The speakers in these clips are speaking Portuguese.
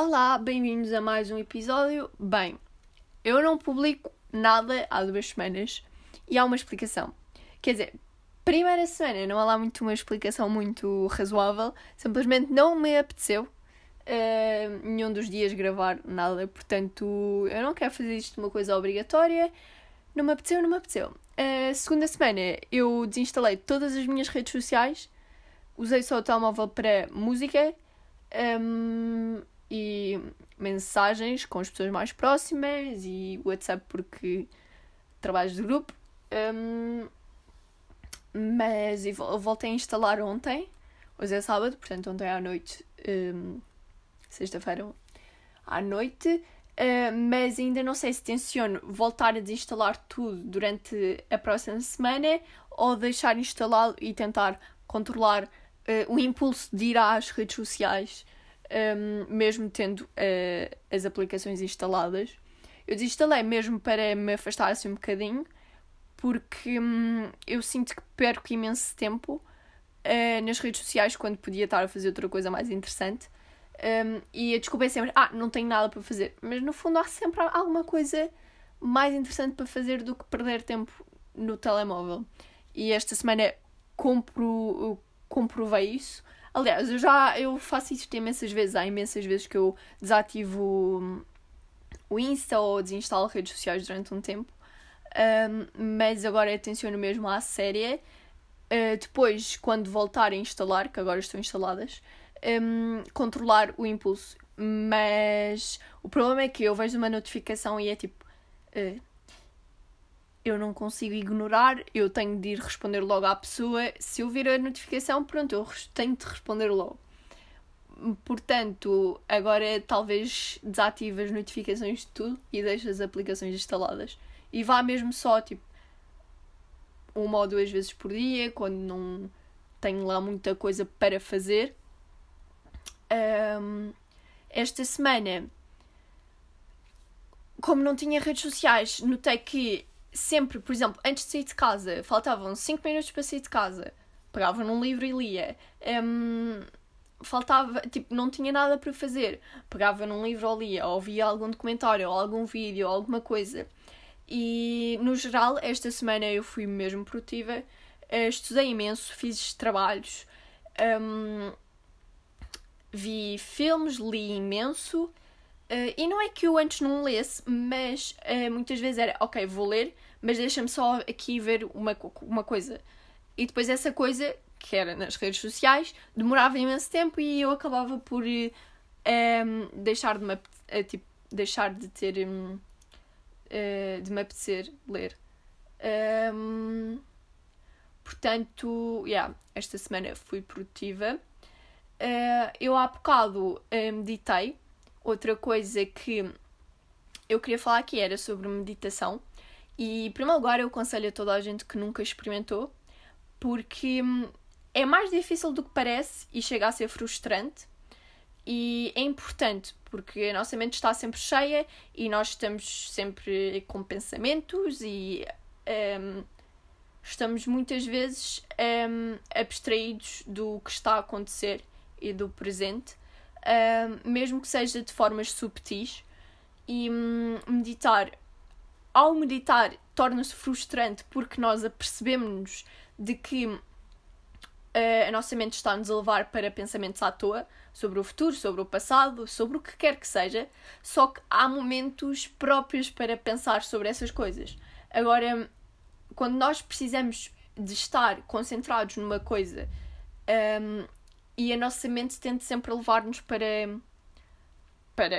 Olá, bem-vindos a mais um episódio. Bem, eu não publico nada há duas semanas e há uma explicação. Quer dizer, primeira semana não há lá muito uma explicação muito razoável, simplesmente não me apeteceu uh, nenhum dos dias gravar nada, portanto eu não quero fazer isto uma coisa obrigatória, não me apeteceu, não me apeteceu. Uh, segunda semana eu desinstalei todas as minhas redes sociais, usei só o telemóvel para música. Um, e mensagens com as pessoas mais próximas e WhatsApp porque trabalhos de grupo. Um, mas eu voltei a instalar ontem, hoje é sábado, portanto ontem à noite, um, sexta-feira à noite, uh, mas ainda não sei se tenciono voltar a desinstalar tudo durante a próxima semana ou deixar instalado e tentar controlar uh, o impulso de ir às redes sociais um, mesmo tendo uh, as aplicações instaladas. Eu desinstalei mesmo para me afastar assim um bocadinho, porque um, eu sinto que perco imenso tempo uh, nas redes sociais quando podia estar a fazer outra coisa mais interessante. Um, e a desculpa é sempre, ah, não tenho nada para fazer. Mas no fundo há sempre alguma coisa mais interessante para fazer do que perder tempo no telemóvel. E esta semana compro, comprovei isso Aliás, eu já eu faço isto imensas vezes. Há imensas vezes que eu desativo o Insta ou desinstalo redes sociais durante um tempo. Um, mas agora atenciono mesmo à série. Uh, depois, quando voltar a instalar, que agora estão instaladas, um, controlar o impulso. Mas o problema é que eu vejo uma notificação e é tipo. Uh, eu não consigo ignorar, eu tenho de ir responder logo à pessoa. Se eu vir a notificação, pronto, eu tenho de responder logo. Portanto, agora talvez desative as notificações de tudo e deixe as aplicações instaladas. E vá mesmo só, tipo, uma ou duas vezes por dia, quando não tenho lá muita coisa para fazer. Um, esta semana, como não tinha redes sociais, notei que sempre, por exemplo, antes de sair de casa, faltavam 5 minutos para sair de casa, pegava num livro e lia. Um, faltava, tipo, não tinha nada para fazer, pegava num livro ou lia, ou via algum documentário, ou algum vídeo, ou alguma coisa. E no geral, esta semana eu fui mesmo produtiva, uh, estudei imenso, fiz trabalhos, um, vi filmes, li imenso. Uh, e não é que eu antes não lesse, mas uh, muitas vezes era, ok, vou ler, mas deixa-me só aqui ver uma, uma coisa. E depois essa coisa, que era nas redes sociais, demorava imenso tempo e eu acabava por um, ehm, deixar, de me, uh, tipo, deixar de ter. Um, de me apetecer ler. Um, ehm, portanto, yeah, esta semana fui produtiva. eu há bocado meditei Outra coisa que eu queria falar aqui era sobre meditação. E, em primeiro lugar, eu aconselho a toda a gente que nunca experimentou, porque hum, é mais difícil do que parece e chega a ser frustrante. E é importante porque a nossa mente está sempre cheia e nós estamos sempre com pensamentos e um, estamos muitas vezes um, abstraídos do que está a acontecer e do presente mesmo que seja de formas subtis. E um, meditar, ao meditar, torna-se frustrante porque nós apercebemos-nos de que uh, a nossa mente está-nos a levar para pensamentos à toa sobre o futuro, sobre o passado, sobre o que quer que seja, só que há momentos próprios para pensar sobre essas coisas. Agora, quando nós precisamos de estar concentrados numa coisa um, e a nossa mente tende sempre a levar-nos para, para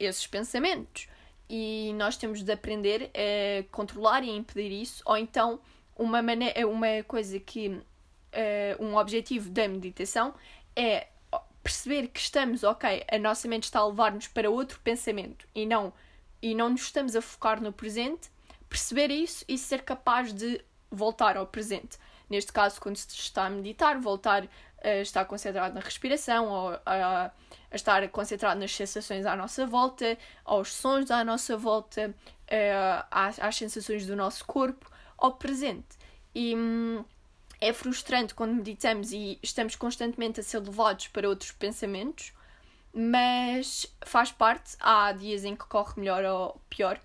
esses pensamentos. E nós temos de aprender a controlar e impedir isso, ou então uma, maneira, uma coisa que uh, um objetivo da meditação é perceber que estamos, ok, a nossa mente está a levar-nos para outro pensamento e não, e não nos estamos a focar no presente, perceber isso e ser capaz de voltar ao presente. Neste caso, quando se está a meditar, voltar a estar concentrado na respiração, ou a, a estar concentrado nas sensações à nossa volta, aos sons à nossa volta, às, às sensações do nosso corpo, ao presente. E hum, é frustrante quando meditamos e estamos constantemente a ser levados para outros pensamentos, mas faz parte. Há dias em que corre melhor ou pior,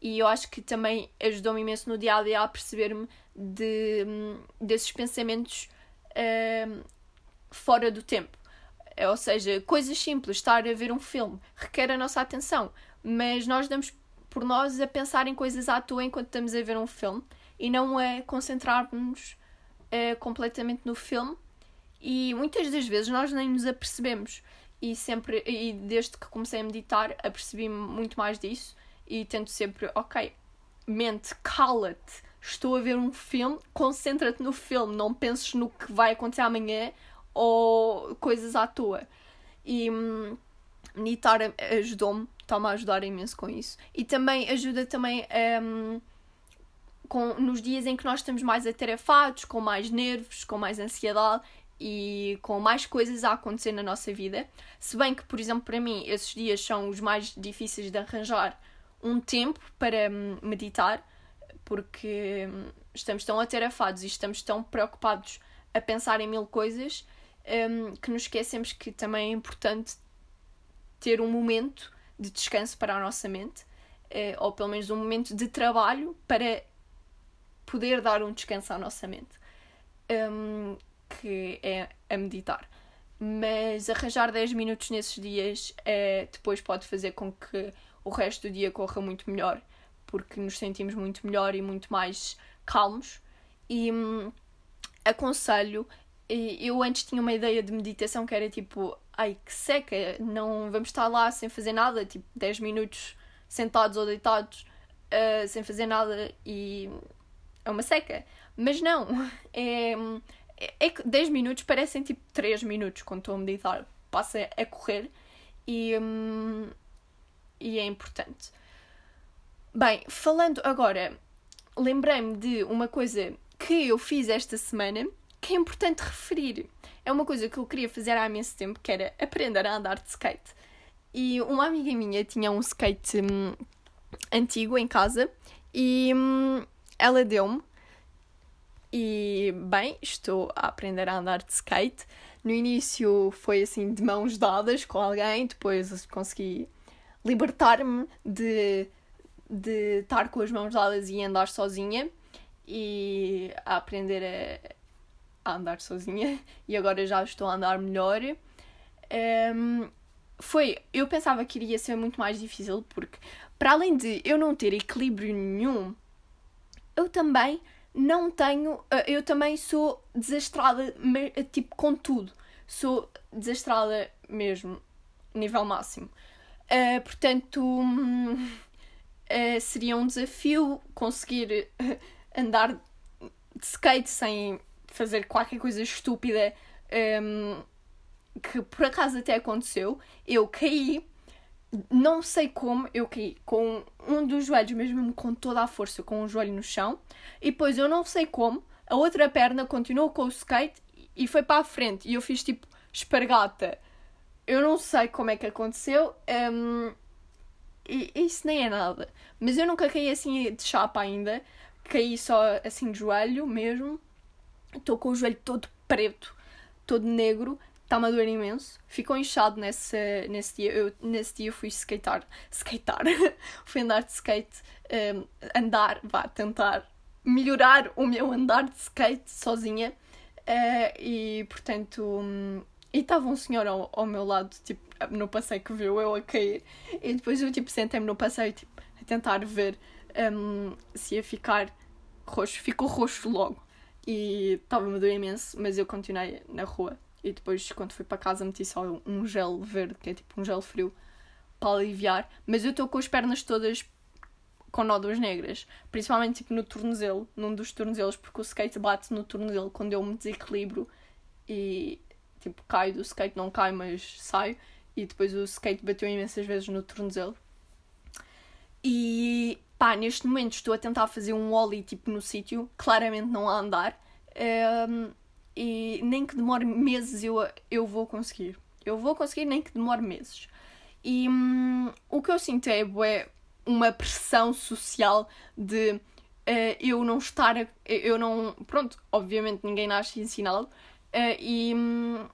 e eu acho que também ajudou-me imenso no dia a dia a perceber-me de, desses pensamentos uh, fora do tempo. Ou seja, coisas simples, estar a ver um filme requer a nossa atenção, mas nós damos por nós a pensar em coisas à toa enquanto estamos a ver um filme e não a concentrar-nos uh, completamente no filme. E muitas das vezes nós nem nos apercebemos. E sempre, e desde que comecei a meditar, apercebi-me muito mais disso e tento sempre, ok, mente, cala-te, estou a ver um filme, concentra-te no filme, não penses no que vai acontecer amanhã ou coisas à toa. E hum, meditar ajudou-me, está-me a ajudar imenso com isso. E também ajuda também um, com, nos dias em que nós estamos mais atarefados, com mais nervos, com mais ansiedade e com mais coisas a acontecer na nossa vida. Se bem que, por exemplo, para mim, esses dias são os mais difíceis de arranjar um tempo para hum, meditar, porque hum, estamos tão atarefados e estamos tão preocupados a pensar em mil coisas um, que nos esquecemos que também é importante ter um momento de descanso para a nossa mente, uh, ou pelo menos um momento de trabalho para poder dar um descanso à nossa mente, um, que é a meditar. Mas arranjar 10 minutos nesses dias uh, depois pode fazer com que o resto do dia corra muito melhor, porque nos sentimos muito melhor e muito mais calmos. E hum, aconselho, eu antes tinha uma ideia de meditação que era tipo, ai que seca, não vamos estar lá sem fazer nada, tipo 10 minutos sentados ou deitados uh, sem fazer nada e é uma seca. Mas não, é, é que 10 minutos parecem tipo 3 minutos quando estou a meditar, passa a correr e, hum, e é importante. Bem, falando agora, lembrei-me de uma coisa que eu fiz esta semana que é importante referir. É uma coisa que eu queria fazer há imenso tempo, que era aprender a andar de skate. E uma amiga minha tinha um skate hum, antigo em casa e hum, ela deu-me. E bem, estou a aprender a andar de skate. No início foi assim de mãos dadas com alguém, depois consegui libertar-me de, de estar com as mãos dadas e andar sozinha e a aprender a, a andar sozinha e agora já estou a andar melhor. Um, foi, eu pensava que iria ser muito mais difícil porque para além de eu não ter equilíbrio nenhum, eu também não tenho, eh, eu também sou desastrada, tipo, com tudo. Sou desastrada mesmo, nível máximo. Uh, portanto, uh, seria um desafio conseguir andar de skate sem fazer qualquer coisa estúpida um, que por acaso até aconteceu. Eu caí, não sei como, eu caí com um dos joelhos, mesmo com toda a força, com um joelho no chão, e depois eu não sei como, a outra perna continuou com o skate e foi para a frente, e eu fiz tipo espargata eu não sei como é que aconteceu. Um, e isso nem é nada. Mas eu nunca caí assim de chapa ainda. Caí só assim de joelho mesmo. Estou com o joelho todo preto, todo negro. Está-me a doer imenso. Ficou inchado nesse, nesse dia. Eu nesse dia fui skatear. Skatear. fui andar de skate. Um, andar, vá, tentar melhorar o meu andar de skate sozinha. Uh, e portanto. Um, e estava um senhor ao, ao meu lado, tipo, no passeio que viu eu a cair. E depois eu, tipo, sentei-me no passeio, tipo, a tentar ver um, se ia ficar roxo. Ficou roxo logo. E estava-me a doer imenso, mas eu continuei na rua. E depois, quando fui para casa, meti só um gel verde, que é tipo um gel frio, para aliviar. Mas eu estou com as pernas todas com nódoas negras, principalmente tipo no tornozelo, num dos tornozelos, porque o skate bate no tornozelo quando eu me desequilibro e tipo, caio do skate, não cai, mas saio. E depois o skate bateu imensas vezes no tornozelo. E pá, neste momento estou a tentar fazer um ollie tipo no sítio, claramente não a andar. Um, e nem que demore meses eu, eu vou conseguir. Eu vou conseguir, nem que demore meses. E hum, o que eu sinto é, é uma pressão social de uh, eu não estar. Eu não. Pronto, obviamente ninguém nasce ensinado, Uh, e hum,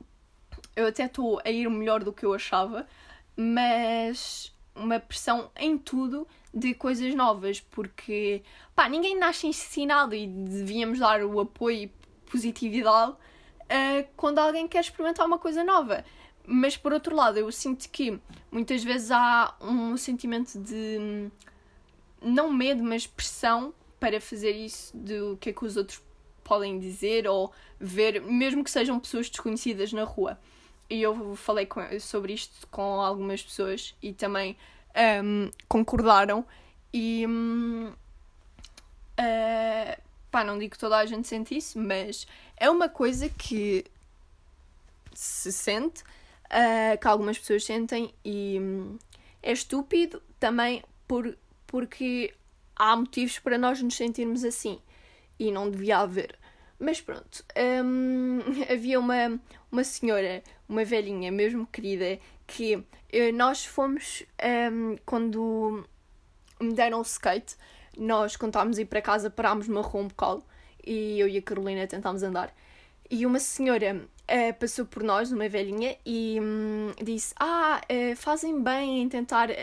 eu até estou a ir melhor do que eu achava, mas uma pressão em tudo de coisas novas, porque pá, ninguém nasce ensinado e devíamos dar o apoio e positividade uh, quando alguém quer experimentar uma coisa nova. Mas por outro lado, eu sinto que muitas vezes há um sentimento de não medo, mas pressão para fazer isso do que é que os outros podem dizer ou ver, mesmo que sejam pessoas desconhecidas na rua. E eu falei com, sobre isto com algumas pessoas e também um, concordaram. E um, uh, eh, pá, não digo que toda a gente sente isso, mas é uma coisa que se sente, uh, que algumas pessoas sentem e um, é estúpido também por, porque há motivos para nós nos sentirmos assim e não devia haver. Mas pronto, hum, havia uma, uma senhora, uma velhinha mesmo querida, que eh, nós fomos hum, quando me deram o skate, nós a ir para casa parámos numa rua um e eu e a Carolina tentámos andar. E uma senhora uh, passou por nós, uma velhinha, e um, disse: Ah, uh, fazem bem em tentar uh,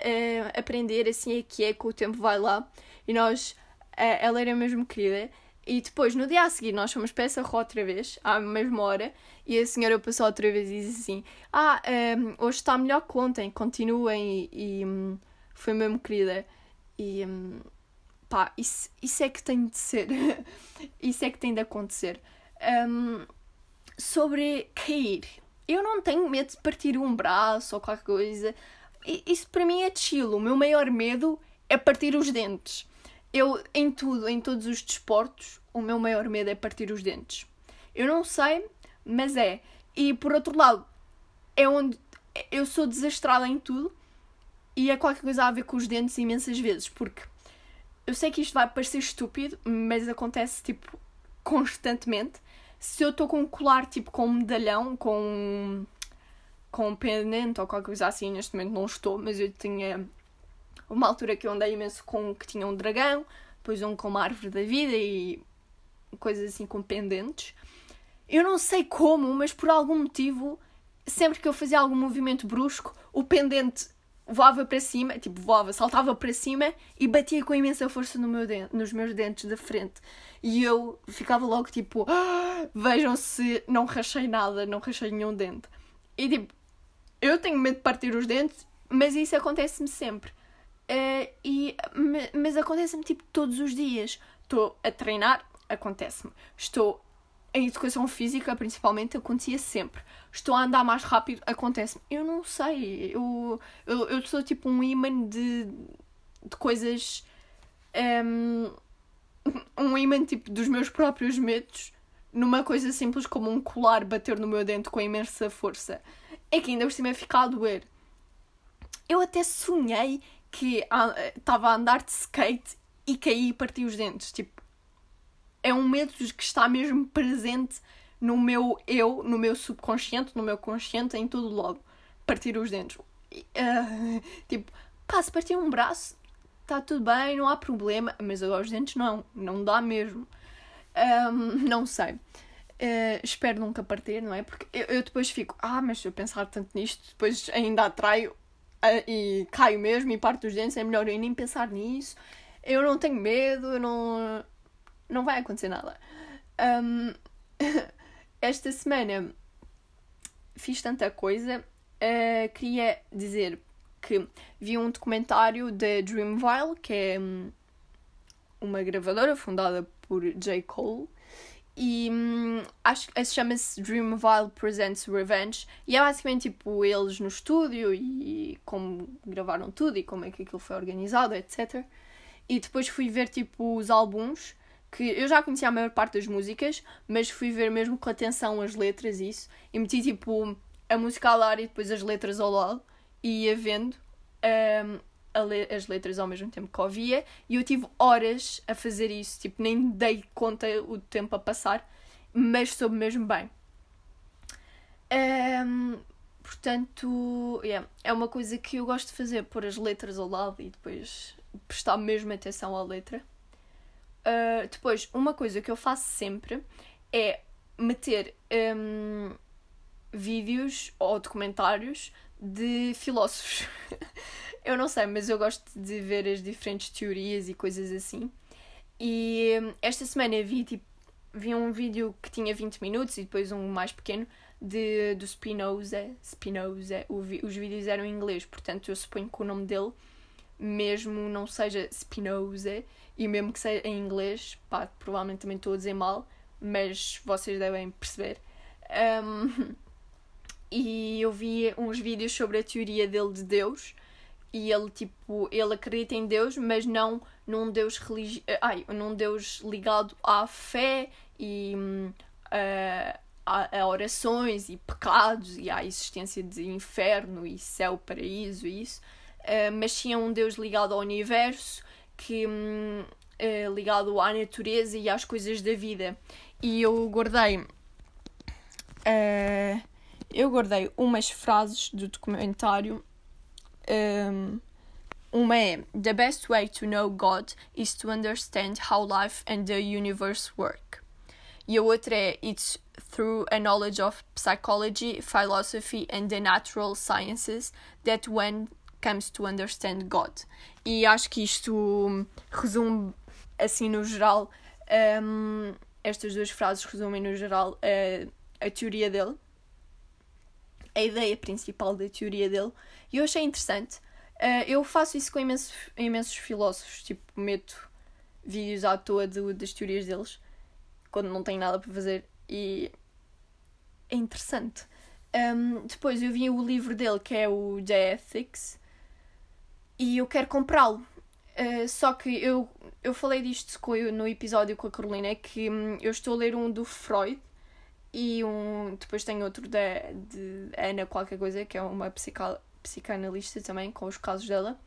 aprender, assim é que é, que o tempo vai lá. E nós, ela era mesmo querida. E depois, no dia a seguir, nós fomos para essa rua outra vez, à mesma hora, e a senhora passou outra vez e disse assim: Ah, um, hoje está melhor que ontem, continuem. E, e um, foi mesmo querida. E um, pá, isso, isso é que tem de ser. isso é que tem de acontecer. Um, sobre cair, eu não tenho medo de partir um braço ou qualquer coisa. Isso para mim é chill. O meu maior medo é partir os dentes. Eu, em tudo, em todos os desportos, o meu maior medo é partir os dentes. Eu não sei, mas é. E por outro lado, é onde eu sou desastrada em tudo e é qualquer coisa a ver com os dentes imensas vezes, porque eu sei que isto vai parecer estúpido, mas acontece tipo constantemente. Se eu estou com um colar tipo com um medalhão, com com um pendente ou qualquer coisa assim, neste momento não estou, mas eu tinha uma altura que eu andei imenso com que tinha um dragão, depois um com uma árvore da vida e coisas assim com pendentes. Eu não sei como, mas por algum motivo, sempre que eu fazia algum movimento brusco, o pendente voava para cima, tipo voava, saltava para cima e batia com imensa força no meu dente, nos meus dentes da frente. E eu ficava logo tipo, ah, vejam se não rachei nada, não rachei nenhum dente. E tipo, eu tenho medo de partir os dentes, mas isso acontece-me sempre. Uh, e, mas acontece-me tipo todos os dias. Estou a treinar, acontece-me. Estou em educação física, principalmente, acontecia sempre. Estou a andar mais rápido, acontece-me. Eu não sei. Eu, eu, eu sou tipo um imã de, de coisas. Um, um imã tipo dos meus próprios medos numa coisa simples como um colar bater no meu dente com imensa força. É que ainda por cima fica a doer. Eu até sonhei que estava a andar de skate e caí e parti os dentes. Tipo, é um medo que está mesmo presente no meu eu, no meu subconsciente, no meu consciente, em todo o. Partir os dentes. Uh, tipo, pá, se partir um braço, está tudo bem, não há problema. Mas agora os dentes não, não dá mesmo. Um, não sei. Uh, espero nunca partir, não é? Porque eu, eu, depois fico, ah, mas se eu pensar tanto nisto, depois ainda atraio e caio mesmo e parto os dentes, é melhor eu nem pensar nisso. Eu não tenho medo, eu não. Não vai acontecer nada. Um, esta semana fiz tanta coisa. Uh, queria dizer que vi um documentário da Dreamville, que é hum, uma gravadora fundada por J. Cole. E hum, acho que chama-se Dreamville Presents Revenge. E é basicamente tipo eles no estúdio e como gravaram tudo e como é que aquilo foi organizado, etc. E depois fui ver tipo os álbuns, que eu já conhecia a maior parte das músicas, mas fui ver mesmo com atenção as letras e isso. E meti tipo a música ao lado e depois as letras ao lado e ia vendo. Um, le as letras ao mesmo tempo que ouvia e eu tive horas a fazer isso, tipo, nem dei conta o tempo a passar, mas soube mesmo bem. Um, portanto, yeah, é uma coisa que eu gosto de fazer, pôr as letras ao lado e depois prestar mesmo atenção à letra. Uh, depois, uma coisa que eu faço sempre é meter um, vídeos ou documentários de filósofos. eu não sei, mas eu gosto de ver as diferentes teorias e coisas assim. E hum, esta semana vi, tipo, vi um vídeo que tinha 20 minutos e depois um mais pequeno de, do Spinoza. Spinoza. O, os vídeos eram em inglês, portanto eu suponho que o nome dele mesmo não seja Spinoza e mesmo que seja em inglês, pá, provavelmente também estou a dizer mal, mas vocês devem perceber. Um, e eu vi uns vídeos sobre a teoria dele de Deus. E ele tipo ele acredita em Deus mas não num Deus religi ai num Deus ligado à fé e uh, a, a, orações e pecados e à existência de inferno e céu paraíso e isso. Uh, mas tinha um Deus ligado ao universo que um, uh, ligado à natureza e às coisas da vida. E eu guardei uh, eu guardei umas frases do documentário um, uma é The best way to know God is to understand how life and the universe work. E a outra é It's through a knowledge of psychology, philosophy and the natural sciences that one comes to understand God. E acho que isto resume, assim, no geral, um, estas duas frases resumem, no geral, a, a teoria dele, a ideia principal da teoria dele, e eu achei interessante. Uh, eu faço isso com imensos, imensos filósofos, tipo, meto vídeos à toa de, das teorias deles, quando não tenho nada para fazer, e é interessante. Um, depois eu vi o livro dele, que é o The Ethics, e eu quero comprá-lo. Uh, só que eu, eu falei disto no episódio com a Carolina, que um, eu estou a ler um do Freud, e um, depois tenho outro da, de Ana qualquer coisa, que é uma psical psicanalista também, com os casos dela.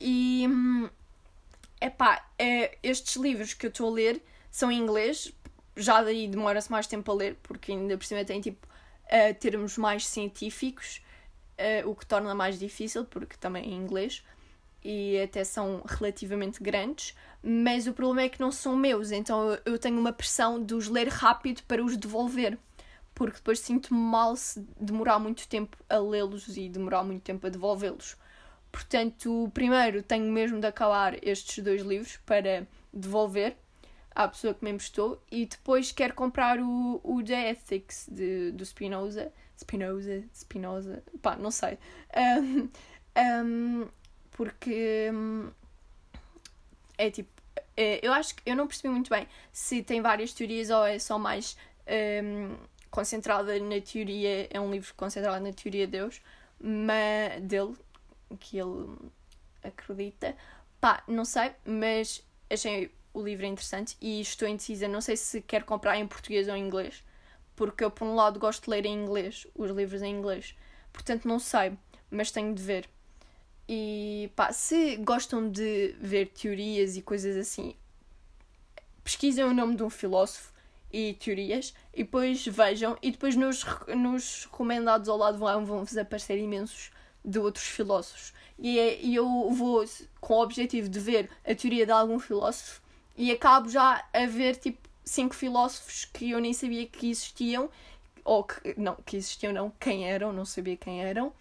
E. Epá, é, estes livros que eu estou a ler são em inglês, já daí demora-se mais tempo a ler, porque ainda por cima tem tipo uh, termos mais científicos, uh, o que torna mais difícil, porque também é em inglês e até são relativamente grandes, mas o problema é que não são meus, então eu tenho uma pressão de os ler rápido para os devolver porque depois sinto-me mal se demorar muito tempo a lê-los e demorar muito tempo a devolvê-los. Portanto, primeiro tenho mesmo de acabar estes dois livros para devolver à pessoa que me emprestou e depois quero comprar o, o The Ethics de, do Spinoza. Spinoza, Spinoza, pá, não sei. Um, um, porque um, é tipo, é, eu acho que eu não percebi muito bem se tem várias teorias ou é só mais hum, concentrada na teoria, é um livro concentrado na teoria de Deus, mas, dele, que ele acredita. Pá, não sei, mas achei o livro interessante e estou indecisa. Não sei se quero comprar em português ou em inglês, porque eu, por um lado, gosto de ler em inglês, os livros em inglês. Portanto, não sei, mas tenho de ver. E pá, se gostam de ver teorias e coisas assim, pesquisem o nome de um filósofo e teorias e depois vejam e depois nos, nos recomendados ao lado vão, vão vos aparecer imensos de outros filósofos. E, é, e eu vou com o objetivo de ver a teoria de algum filósofo e acabo já a ver tipo cinco filósofos que eu nem sabia que existiam ou que não que existiam não quem eram não sabia quem eram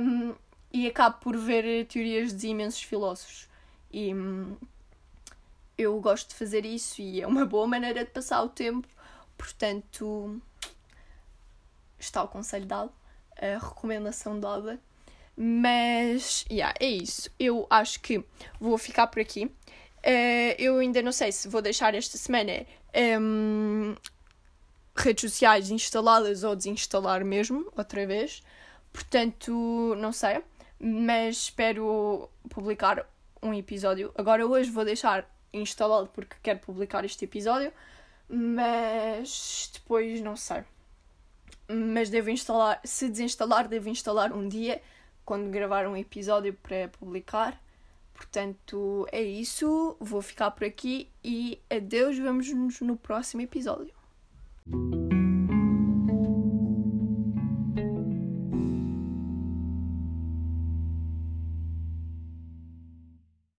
um, e acabo por ver teorias de imensos filósofos. E hum, eu gosto de fazer isso e é uma boa maneira de passar o tempo, portanto está o conselho dado, a recomendação dada. Mas, yeah, é isso. Eu acho que vou ficar por aqui. Uh, eu ainda não sei se vou deixar esta semana um, redes sociais instaladas ou desinstalar mesmo, outra vez. Portanto, não sei. Mas espero publicar um episódio. Agora, hoje, vou deixar instalá-lo porque quero publicar este episódio, mas depois não sei. Mas devo instalar, se desinstalar, devo instalar um dia quando gravar um episódio para publicar. Portanto, é isso. Vou ficar por aqui e adeus. Vemos-nos no próximo episódio.